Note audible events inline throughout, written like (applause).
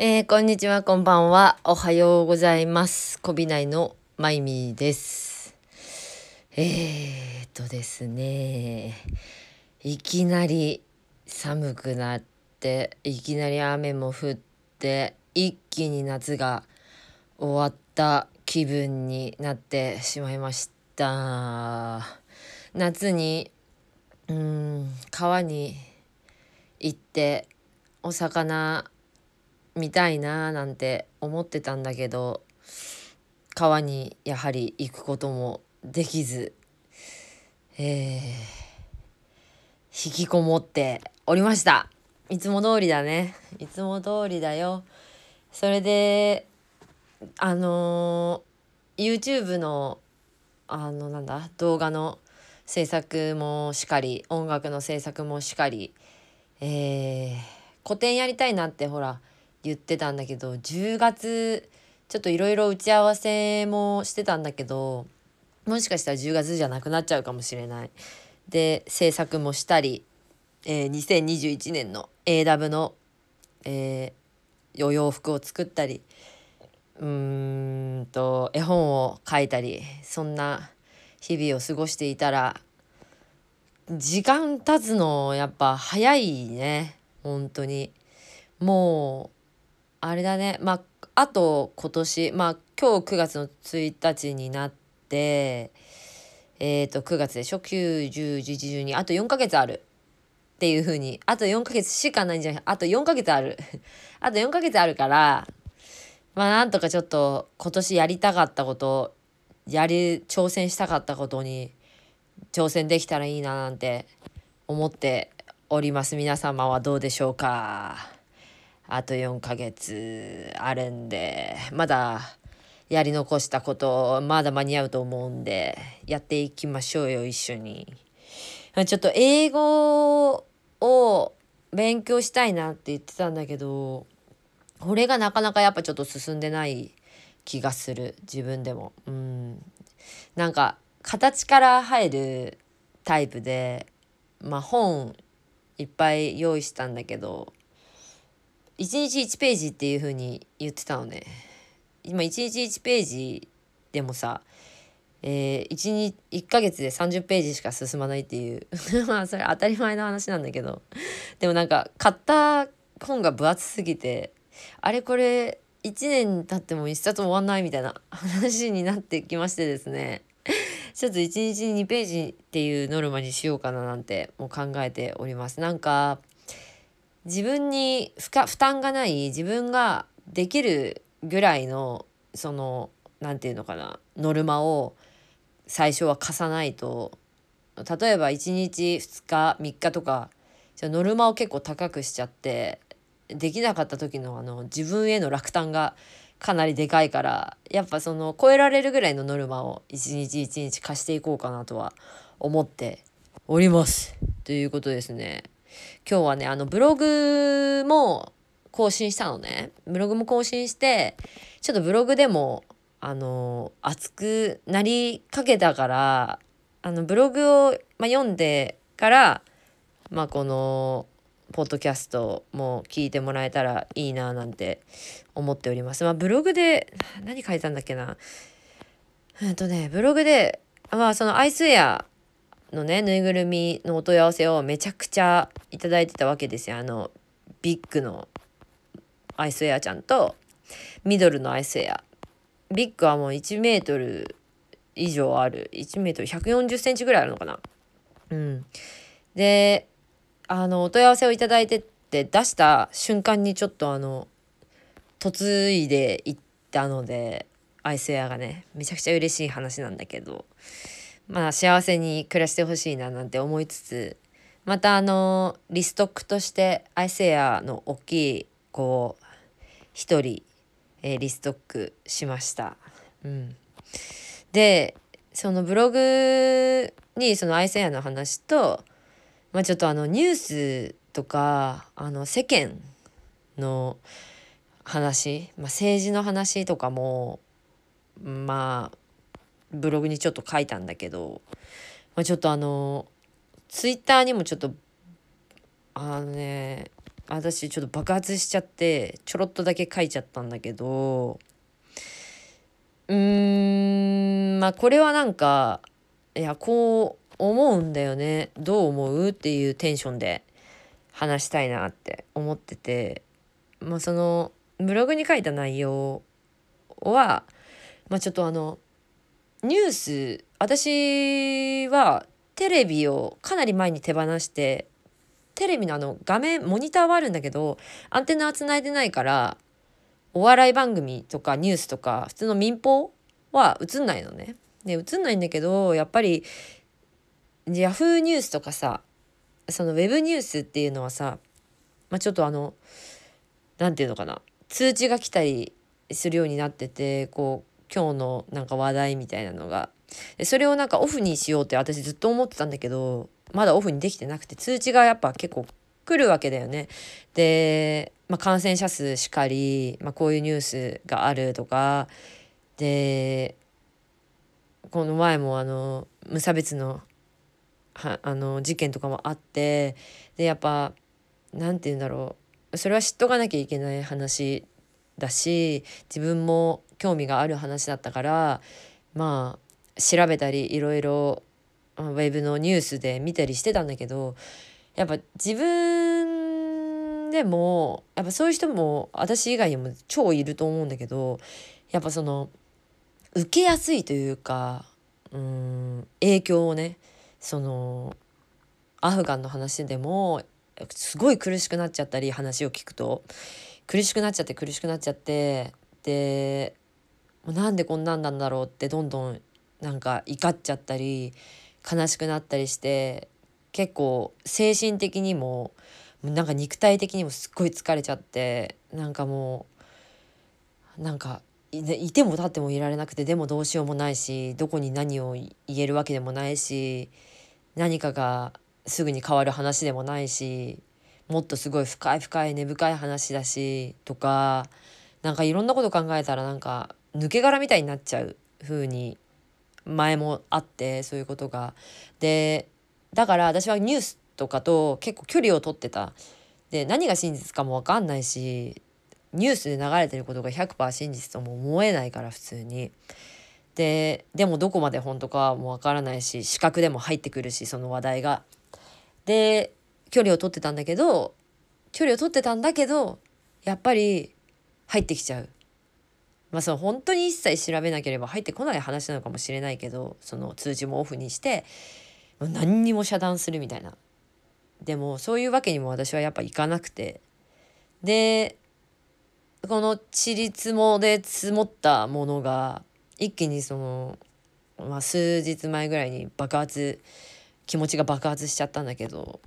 えー、こんにちは、こんばんは。おはようございます。こびないのまいみです。えーっとですね、いきなり寒くなって、いきなり雨も降って、一気に夏が終わった気分になってしまいました。夏に、うーん、川に行って、お魚見たいなーなんて思ってたんだけど川にやはり行くこともできずえー、引きこもっておりました。いつも通りだね。いつも通りだよ。それであのー YouTube のあのなんだ動画の制作もしかり音楽の制作もしかりえー、個展やりたいなってほら言ってたんだけど10月ちょっといろいろ打ち合わせもしてたんだけどもしかしたら10月じゃなくなっちゃうかもしれない。で制作もしたり、えー2021年の AW の、えーお洋服を作ったりうんと絵本を書いたりそんな日々を過ごしていたら時間経つのやっぱ早いね本当にもうあれだね。まああと今年まあ今日9月の1日になってえっ、と9月でしょ？9101112あと4ヶ月ある。っていう風に。あと4ヶ月しかないんじゃない。あと4ヶ月ある。(laughs) あと4ヶ月あるからまあなんとかちょっと今年やりたかったことやり挑戦したかったことに挑戦できたらいいななんて思っております。皆様はどうでしょうか？あと4ヶ月あるんでまだやり残したことまだ間に合うと思うんでやっていきましょうよ一緒に。ちょっと英語を勉強したいなって言ってたんだけどこれがなかなかやっぱちょっと進んでない気がする自分でも。うん。なんか形から入るタイプでまあ本いっぱい用意したんだけど1日1ページっていう風に言ってたのね。今1日1ページでもさえー、1, 日1ヶ月で30ページしか進まないっていう。(laughs) まあそれ当たり前の話なんだけど。でもなんか買った本が分厚すぎてあれこれ1年経っても1冊終わんないみたいな話になってきましてですね。ちょっと1日に2ページっていうノルマにしようかななんてもう考えております。なんか自分に負負担がない自分ができるぐらいのその何て言うのかなノルマを最初は課さないと例えば1日2日3日とかじゃノルマを結構高くしちゃってできなかった時のあの自分への落胆がかなりでかいからやっぱその超えられるぐらいのノルマを一日一日貸していこうかなとは思っております。ということですね。今日はねあのブログも更新したのね。ブログも更新してちょっとブログでもあの熱くなりかけたからあのブログを、まあ、読んでから、まあ、このポッドキャストも聞いてもらえたらいいななんて思っております。まあ、ブログで何書いたんだっけなえっとねブログでまあそのアイスウェアのねぬいぐるみのお問い合わせをめちゃくちゃいただいてたわけですよ。あのビッグのアイスウェアちゃんとミドルのアイスウェア。ビッグはもう1メートル以上ある1メートル140センチぐらいあるのかな。うん、であのお問い合わせをいただいてって出した瞬間にちょっとあの嫁いでいったのでアイスウェアがねめちゃくちゃ嬉しい話なんだけどまあ幸せに暮らしてほしいななんて思いつつまたあのリストックとしてアイスウェアの大きいこう一人、えーリストックしました。うん、でそのブログにそのアイスウェアの話とまあ、ちょっとあのニュースとかあの世間の話、まあ、政治の話とかもまあブログにちょっと書いたんだけど、まあ、ちょっとあのツイッターにもちょっとあのね私ちょっと爆発しちゃってちょろっとだけ書いちゃったんだけどうーんまあこれはなんかいやこう思うんだよね。どう思うっていうテンションで話したいなって思っててまあそのブログに書いた内容はまあちょっとあのニュース私はテレビをかなり前に手放してテレビのあの画面モニターはあるんだけどアンテナはつないでないからお笑い番組とかニュースとか普通の民放は映んないのね。で映んないんだけどやっぱりヤフーニュースとかさそのウェブニュースっていうのはさ、まあ、ちょっとあの何て言うのかな通知が来たりするようになっててこう今日のなんか話題みたいなのが。それをなんかオフにしようって私ずっと思ってたんだけどまだオフにできてなくて通知がやっぱ結構来るわけだよね。で、まあ、感染者数しかり、まあ、こういうニュースがあるとか。でこの前もあの無差別のはあの事件とかもあって。でやっぱ何て言うんだろう。それは知っとかなきゃいけない話だし自分も興味がある話だったからまあ調べたりいろいろウェブのニュースで見たりしてたんだけどやっぱ自分でもやっぱそういう人も私以外にも超いると思うんだけどやっぱその受けやすいというかうん影響をねそのアフガンの話でもすごい苦しくなっちゃったり話を聞くと。苦しくなっちゃって苦しくなっちゃってでもうなんでこんなんなんだろうってどんどんなんか怒っちゃったり悲しくなったりして結構精神的にもなんか肉体的にもすっごい疲れちゃってなんかもうなんかいても立ってもいられなくてでもどうしようもないしどこに何を言えるわけでもないし何かがすぐに変わる話でもないしもっとすごい深い深い根深い話だしとかなんかいろんなこと考えたらなんか抜け殻みたいになっちゃう風に前もあってそういうことが。でだから私はニュースとかと結構距離を取ってた。で何が真実かも分かんないしニュースで流れてることが100%真実とも思えないから普通に。ででもどこまで本当かもわからないし視覚でも入ってくるしその話題が。で距離を取ってたんだけど距離を取ってたんだけどやっぱり入ってきちゃう。まあその本当に一切調べなければ入ってこない話なのかもしれないけどその通知もオフにして何にも遮断するみたいな。でもそういうわけにも私はやっぱいかなくて。でこのちりつもで積もったものが一気にその、まあ、数日前ぐらいに爆発気持ちが爆発しちゃったんだけど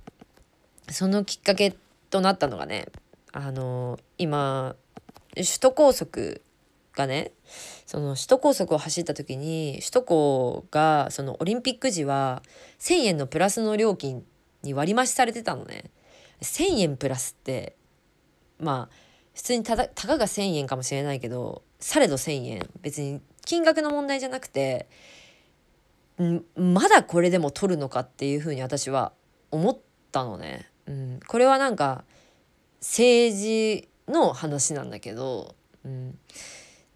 そのきっかけとなったのがねあの今首都高速がねその首都高速を走った時に首都高がそのオリンピック時は1,000円のプラスの料金に割増しされてたのね。1,000円プラスってまあ普通にただたかが1,000円かもしれないけどされど1,000円別に金額の問題じゃなくてまだこれでも取るのかっていうふうに私は思ったのね。うん、これはなんか政治の話なんだけど、うん、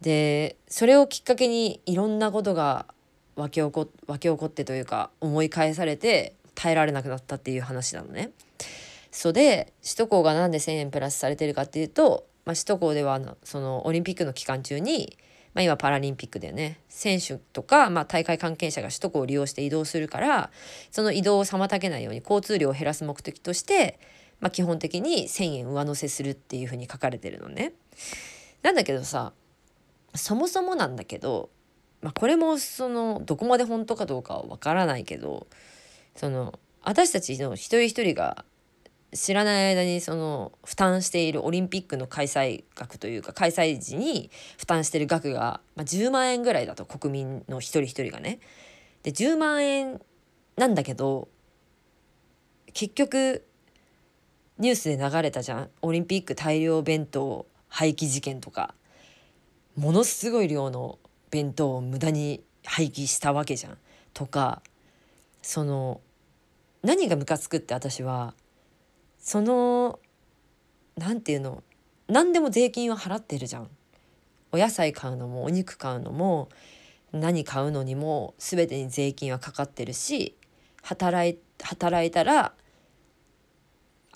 でそれをきっかけにいろんなことが沸き起こ沸き起こってというか思い返されて耐えられなくなったっていう話なのね。そで首都高がなんで1,000円プラスされてるかっていうと、まあ、首都高ではそのオリンピックの期間中に、まあ、今パラリンピックでね選手とか、まあ、大会関係者が首都高を利用して移動するからその移動を妨げないように交通量を減らす目的として、まあ、基本的に1,000円上乗せするっていうふうに書かれてるのね。なんだけどさそもそもなんだけど、まあ、これもそのどこまで本当かどうかはわからないけどその私たちの一人一人が知らない間にその負担しているオリンピックの開催額というか開催時に負担してる額が、まあ、10万円ぐらいだと国民の一人一人がね。で10万円なんだけど結局ニュースで流れたじゃんオリンピック大量弁当廃棄事件とかものすごい量の弁当を無駄に廃棄したわけじゃんとかその何がムカつくって私はその何て言うの何でも税金は払ってるじゃん。お野菜買うのもお肉買うのも何買うのにも全てに税金はかかってるし働い働いたら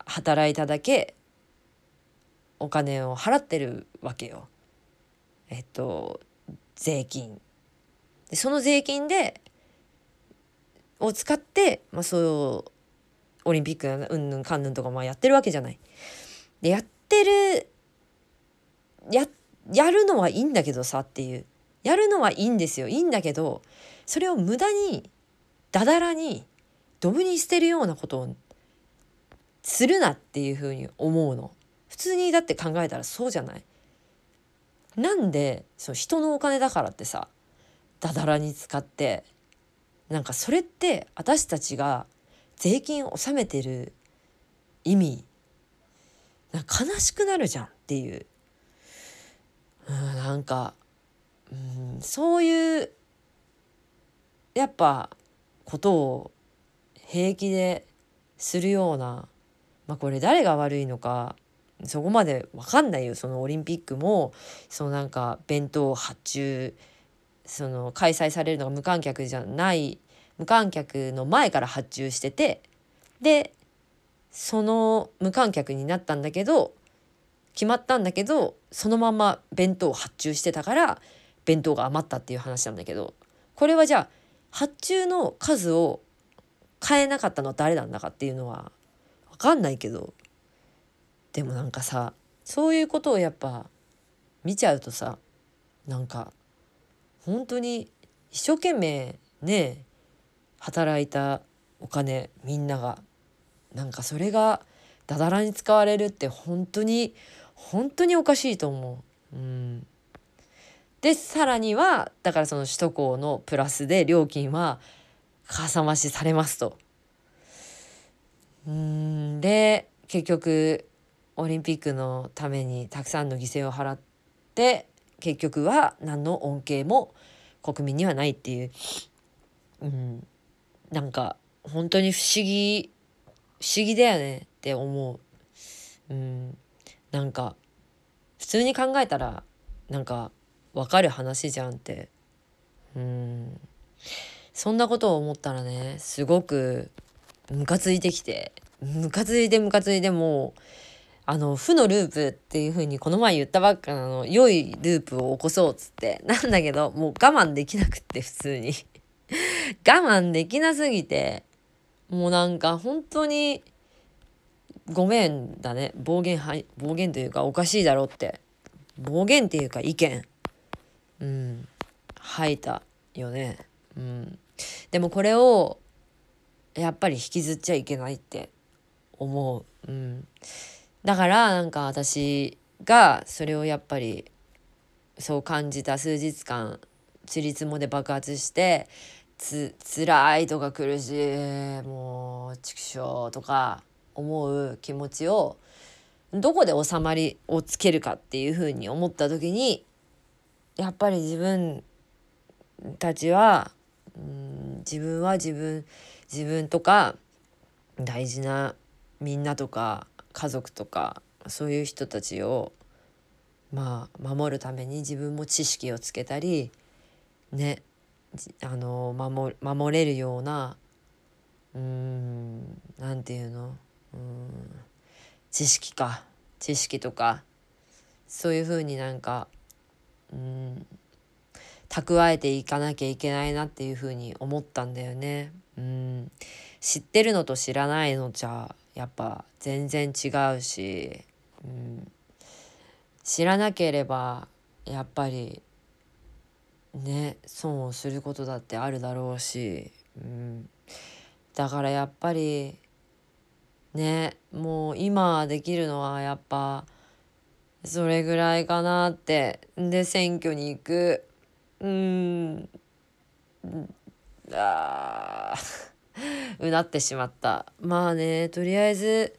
働いただけお金を払ってるわけよ。えっと税金。でその税金でを使って、まあ、そうオリンピックうんぬんかんぬんとかまあやってるわけじゃない。でやってるややるのはいいんだけどさっていうやるのはいいんですよいいんだけどそれを無駄にだだらにドブに捨てるようなことをするなっていうふうに思うの。普通にだって考えたらそうじゃないなんでそう人のお金だからってさだだらに使ってなんかそれって私たちが税金を納めてる意味なんか悲しくなるじゃんっていう。うんなんかうんそういうやっぱことを平気でするようなまあこれ誰が悪いのかそこまで分かんないよ。そのオリンピックもそのなんか弁当発注その開催されるのが無観客じゃない無観客の前から発注しててでその無観客になったんだけど決まったんだけどそのまま弁当を発注してたから弁当が余ったっていう話なんだけどこれはじゃあ発注の数を変えなかったのは誰なんだかっていうのは分かんないけどでもなんかさそういうことをやっぱ見ちゃうとさなんか本当に一生懸命ね働いたお金みんながなんかそれがだだらに使われるって本当に本当におかしいと思う。うん、でさらにはだからその首都高のプラスで料金はかさ増しされますと。うんで結局オリンピックのためにたくさんの犠牲を払って結局は何の恩恵も国民にはないっていう、うん、なんか本当に不思議不思議だよねって思う。うん、なんか普通に考えたらなんか分かる話じゃんって。うん。そんなことを思ったらねすごくムカついてきて。ムカついてムカついてもうあの負のループっていう風にこの前言ったばっかなの良いループを起こそうっつって。(laughs) なんだけどもう我慢できなくって普通に。(laughs) 我慢できなすぎてもうなんか本当にごめんだね。暴言はい暴言というかおかしいだろって。暴言っていうか意見。うん。吐いたよね。うん。でもこれをやっぱり引きずっちゃいけないって思う。うん。だからなんか私がそれをやっぱりそう感じた数日間ちりつもで爆発してつ辛いとか苦しいもう畜生とか思う気持ちをどこで収まりをつけるかっていうふうに思った時にやっぱり自分たちはうん自分は自分自分とか大事なみんなとか家族とかそういう人たちをまあ守るために自分も知識をつけたりねあの守守れるようなうんなんていうのうん知識か知識とかそういうふうになんかうん蓄えていかなきゃいけないなっていうふうに思ったんだよね。うん知ってるのと知らないのじゃやっぱ全然違うし、うん、知らなければやっぱりね損をすることだってあるだろうし、うん、だからやっぱりねもう今できるのはやっぱそれぐらいかなってで選挙に行く。うん。あ (laughs) うなってしまった。まあねとりあえず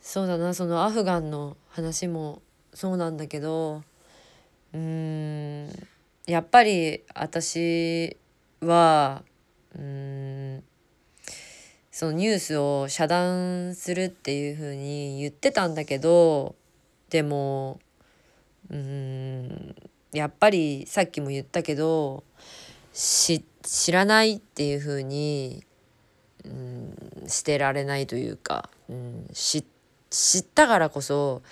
そうだなそのアフガンの話もそうなんだけどうーんやっぱり私はうんそのニュースを遮断するっていう風に言ってたんだけどでもうんやっぱりさっきも言ったけど知らないっていう風にうんしてられないというか、うん、知ったからこそ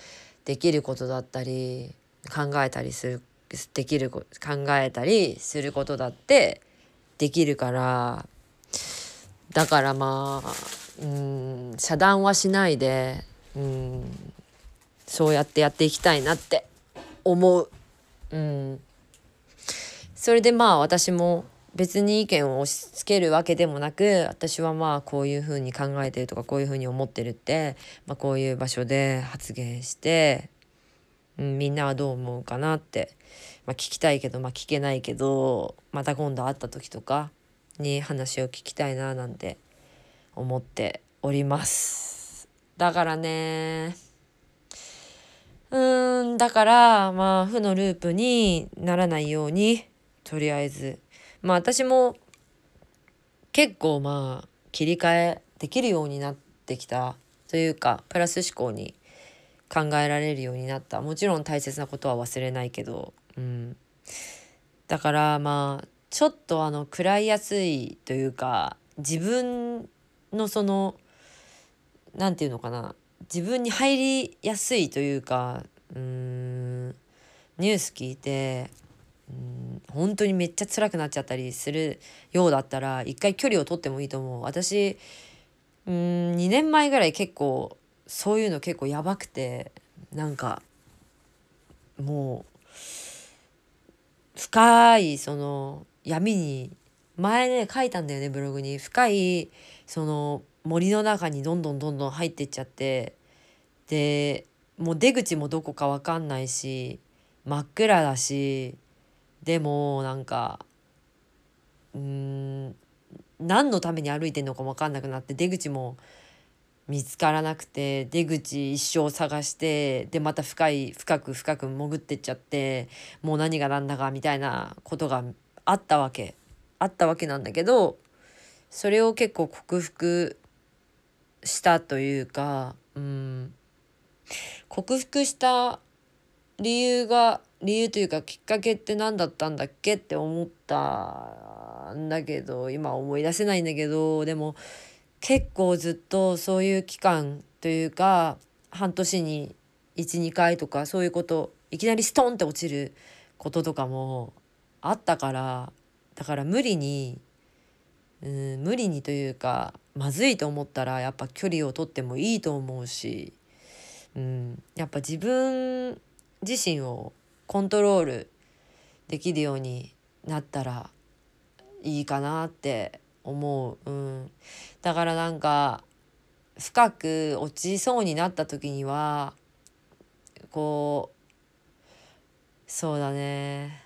できることだったり考えたりするできる考えたりすることだってできるからだからまあうん遮断はしないでうんそうやってやっていきたいなって思う。うん、それでまあ私も別に意見を押し付けるわけでもなく私はまあこういうふうに考えてるとかこういうふうに思ってるって、まあ、こういう場所で発言して、うん、みんなはどう思うかなって、まあ、聞きたいけど、まあ、聞けないけどまた今度会った時とかに話を聞きたいななんて思っております。だからねうーんだからまあ負のループにならないようにとりあえずまあ私も結構まあ切り替えできるようになってきたというかプラス思考に考えられるようになった。もちろん大切なことは忘れないけど、うん、だからまあちょっとあの食らいやすいというか自分のその何て言うのかな。自分に入りやすいというかうんニュース聞いてうん本当にめっちゃ辛くなっちゃったりするようだったら一回距離を取ってもいいと思う。私うん2年前ぐらい結構そういうの結構やばくてなんかもう深いその闇に前ね書いたんだよねブログに。深いその森の中にどんどんどんどん入ってっちゃってでもう出口もどこか分かんないし真っ暗だしでもなんかうーん何のために歩いてんのか分かんなくなって出口も見つからなくて出口一生探してでまた深い深く深く潜ってっちゃってもう何が何だかみたいなことがあったわけ。あったわけなんだけどそれを結構克服したというかうん克服した理由が理由というかきっかけって何だったんだっけって思ったんだけど今思い出せないんだけどでも結構ずっとそういう期間というか半年に12回とかそういうこといきなりストンって落ちることとかもあったからだから無理にうん無理にというかまずいと思ったらやっぱ距離をとってもいいと思うし、うん、やっぱ自分自身をコントロールできるようになったらいいかなって思う、うん、だからなんか深く落ちそうになった時にはこうそうだね。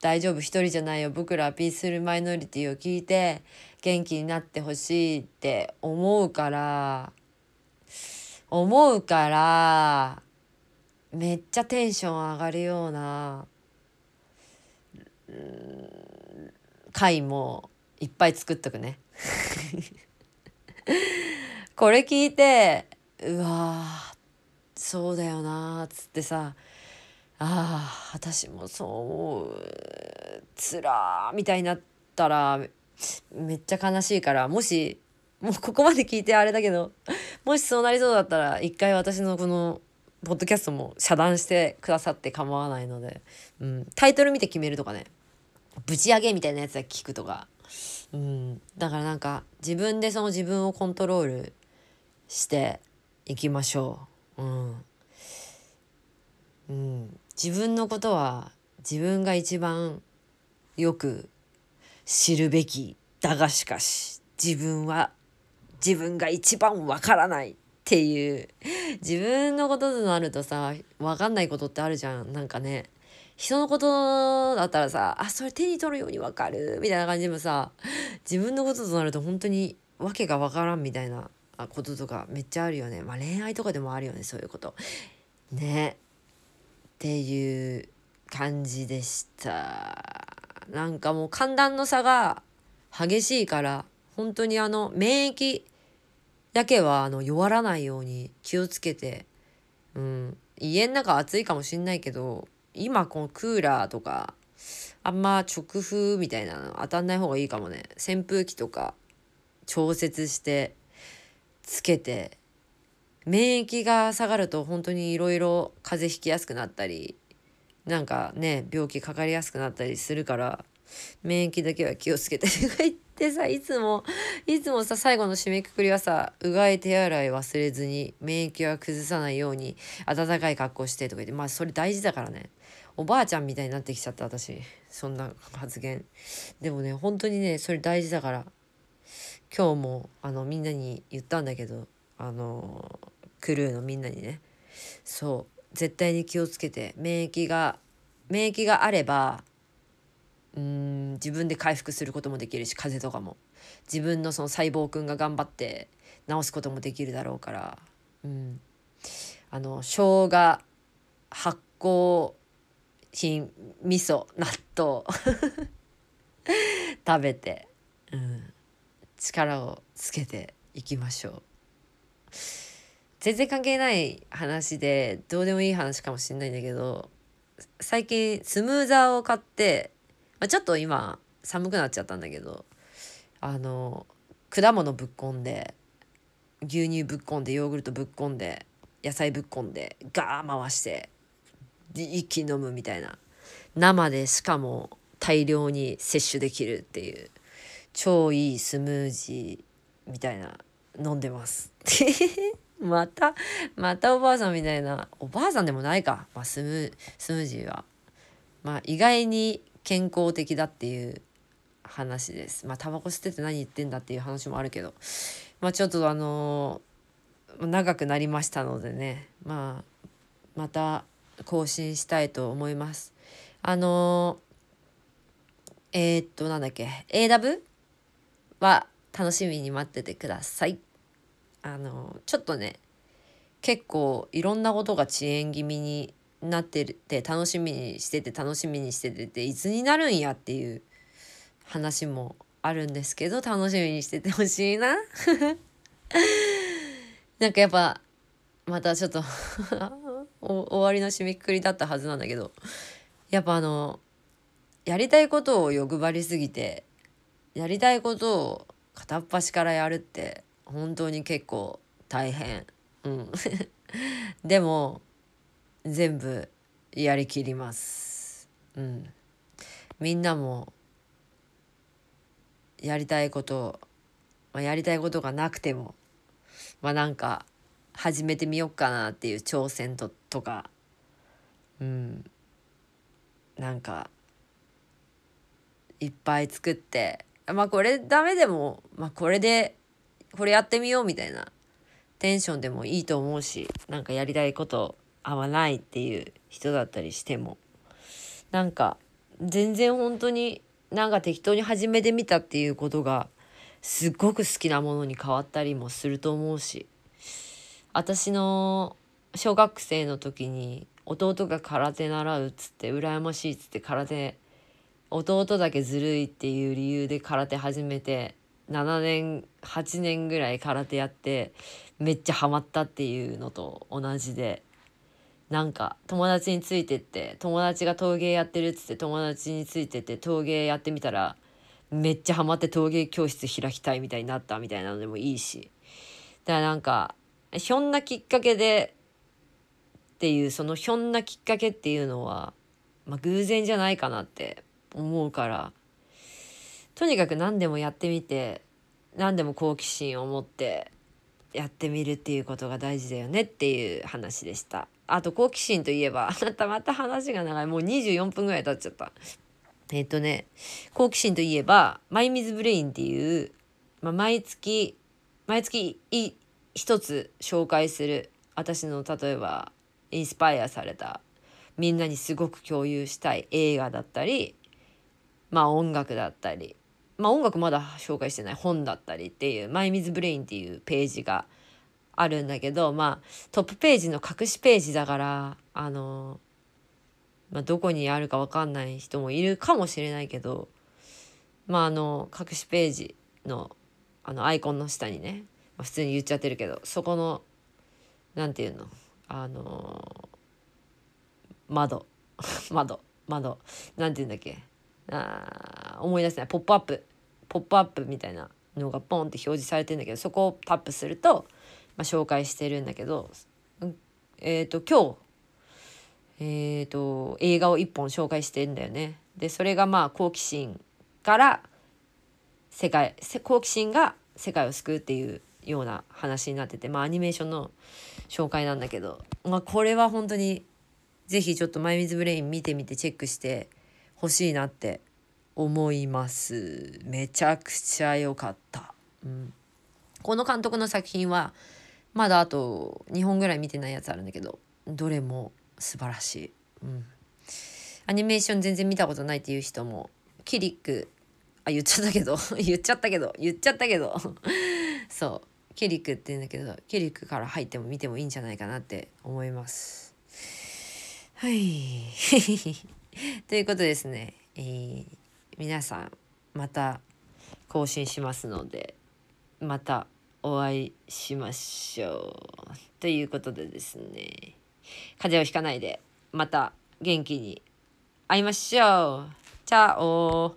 大丈夫。一人じゃないよ。僕らピースルマイノリティを聞いて元気になってほしいって思うから思うからめっちゃテンション上がるような回もいっぱい作っとくね。(laughs) これ聞いてうわそうだよなっつってさああ私もそう思うつらーみたいになったらめっちゃ悲しいからもしもうここまで聞いてあれだけどもしそうなりそうだったら一回私のこのポッドキャストも遮断してくださって構わないので、うん、タイトル見て決めるとかねぶち上げみたいなやつは聞くとか、うん、だからなんか自分でその自分をコントロールしていきましょう。うん。うん、自分のことは自分が一番よく知るべきだがしかし自分は自分が一番わからない。っていう。自分のこととなるとさ分かんないことってあるじゃん。なんかね。人のことだったらさあそれ手に取るように分かるみたいな感じでもさ自分のこととなると本当に訳が分からんみたいなこととかめっちゃあるよね。まあ恋愛とかでもあるよねそういうこと。ね。っていう感じでした。なんかもう寒暖の差が激しいから本当にあの免疫だけはあの弱らないように気をつけてうん、家の中暑いかもしんないけど今このクーラーとかあんま直風みたいなの当たんない方がいいかもね。扇風機とか調節してつけて免疫が下がると本当にいろいろ風邪ひきやすくなったりなんかね病気かかりやすくなったりするから免疫だけは気をつけてとか言ってさいつもいつもさ最後の締めくくりはさうがい手洗い忘れずに免疫は崩さないように暖かい格好してとか言ってまあそれ大事だからね。おばあちゃんみたいになってきちゃった私。そんな発言。でもね本当にねそれ大事だから。今日もあのみんなに言ったんだけどあのクルーのみんなにね。そう。絶対に気をつけて。免疫が免疫があればうん自分で回復することもできるし風邪とかも。自分のその細胞くんが頑張って治すこともできるだろうから。うん。あの生姜発酵品味噌納豆 (laughs) 食べて、うん、力をつけていきましょう。全然関係ない話でどうでもいい話かもしれないんだけど最近スムーザーを買って、まあ、ちょっと今寒くなっちゃったんだけどあの果物ぶっこんで牛乳ぶっこんでヨーグルトぶっこんで野菜ぶっこんでガー回して一気に飲むみたいな。生でしかも大量に摂取できるっていう超いいスムージーみたいな飲んでます。(laughs) またまたおばあさんみたいな。おばあさんでもないか、まあ、スムスムージーは。まあ意外に健康的だっていう話です。まあタバコ吸ってて何言ってんだっていう話もあるけど。まあちょっとあのー、長くなりましたのでね。まあまた更新したいと思います。あのー、えー、っとなんだっけ。AW は楽しみに待っててください。あのちょっとね結構いろんなことが遅延気味になってて楽しみにしてて楽しみにしててていつになるんやっていう話もあるんですけど楽しみにしててほしいな (laughs) なんかやっぱまたちょっと (laughs) 終わりの締めくくりだったはずなんだけどやっぱあのやりたいことを欲張りすぎてやりたいことを片っ端からやるって本当に結構大変。うん、(laughs) でも全部やりきります。うん、みんなもやりたいこと、まあ、やりたいことがなくてもまあなんか始めてみようかなっていう挑戦ととか。うん。なんかいっぱい作ってまあこれダメでも、まあ、これでこれやってみようみたいなテンションでもいいと思うしなんかやりたいこと合わないっていう人だったりしてもなんか全然本当になんか適当に始めてみたっていうことがすっごく好きなものに変わったりもすると思うし私の小学生の時に弟が空手習うっつって羨ましいっつって空手弟だけずるいっていう理由で空手始めて7年8年ぐらい空手やってめっちゃハマったっていうのと同じでなんか友達についてって友達が陶芸やってるっつって友達についてって陶芸やってみたらめっちゃハマって陶芸教室開きたいみたいになったみたいなのでもいいしだからなんかひょんなきっかけでっていうそのひょんなきっかけっていうのは、まあ、偶然じゃないかなって思うからとにかく何でもやってみて何でも好奇心を持ってやってみるっていうことが大事だよねっていう話でした。あと好奇心といえばあな (laughs) たまた話が長いもう24分ぐらい経っちゃった。えっ、とね好奇心といえばマイミズブレインっていう、まあ、毎月毎月一つ紹介する私の例えばインスパイアされたみんなにすごく共有したい映画だったりまあ音楽だったりまあ音楽まだ紹介してない本だったりっていう「マイ・ミズ・ブレイン」っていうページがあるんだけどまあトップページの隠しページだからあの、まあ、どこにあるか分かんない人もいるかもしれないけどまああの隠しページのあのアイコンの下にね、まあ、普通に言っちゃってるけどそこの何て言うのあの窓窓窓なんて言 (laughs) うんだっけあ思い出せないポップアップポップアップみたいなのがポンって表示されてんだけどそこをタップすると、まあ、紹介してるんだけどえっ、ー、と今日えーと、映画を1本紹介してんだよね。でそれがまあ好奇心から世界好奇心が世界を救うっていうような話になっててまあアニメーションの紹介なんだけど、まあ、これは本当に是非ちょっと「マイ・ミズ・ブレイン」見てみてチェックしてほしいなって思います。めちゃくちゃ良かった、うん、この監督の作品はまだあと2本ぐらい見てないやつあるんだけどどれも素晴らしい、うん、アニメーション全然見たことないっていう人もキリックあ言っちゃったけど言っちゃったけど言っちゃったけど。(laughs) (laughs) そう。キリックって言うんだけどキリックから入っても見てもいいんじゃないかなって思います。はい。(laughs) ということですね、えー、皆さんまた更新しますのでまたお会いしましょう。ということでですね。風邪をひかないでまた元気に会いましょう。チャオ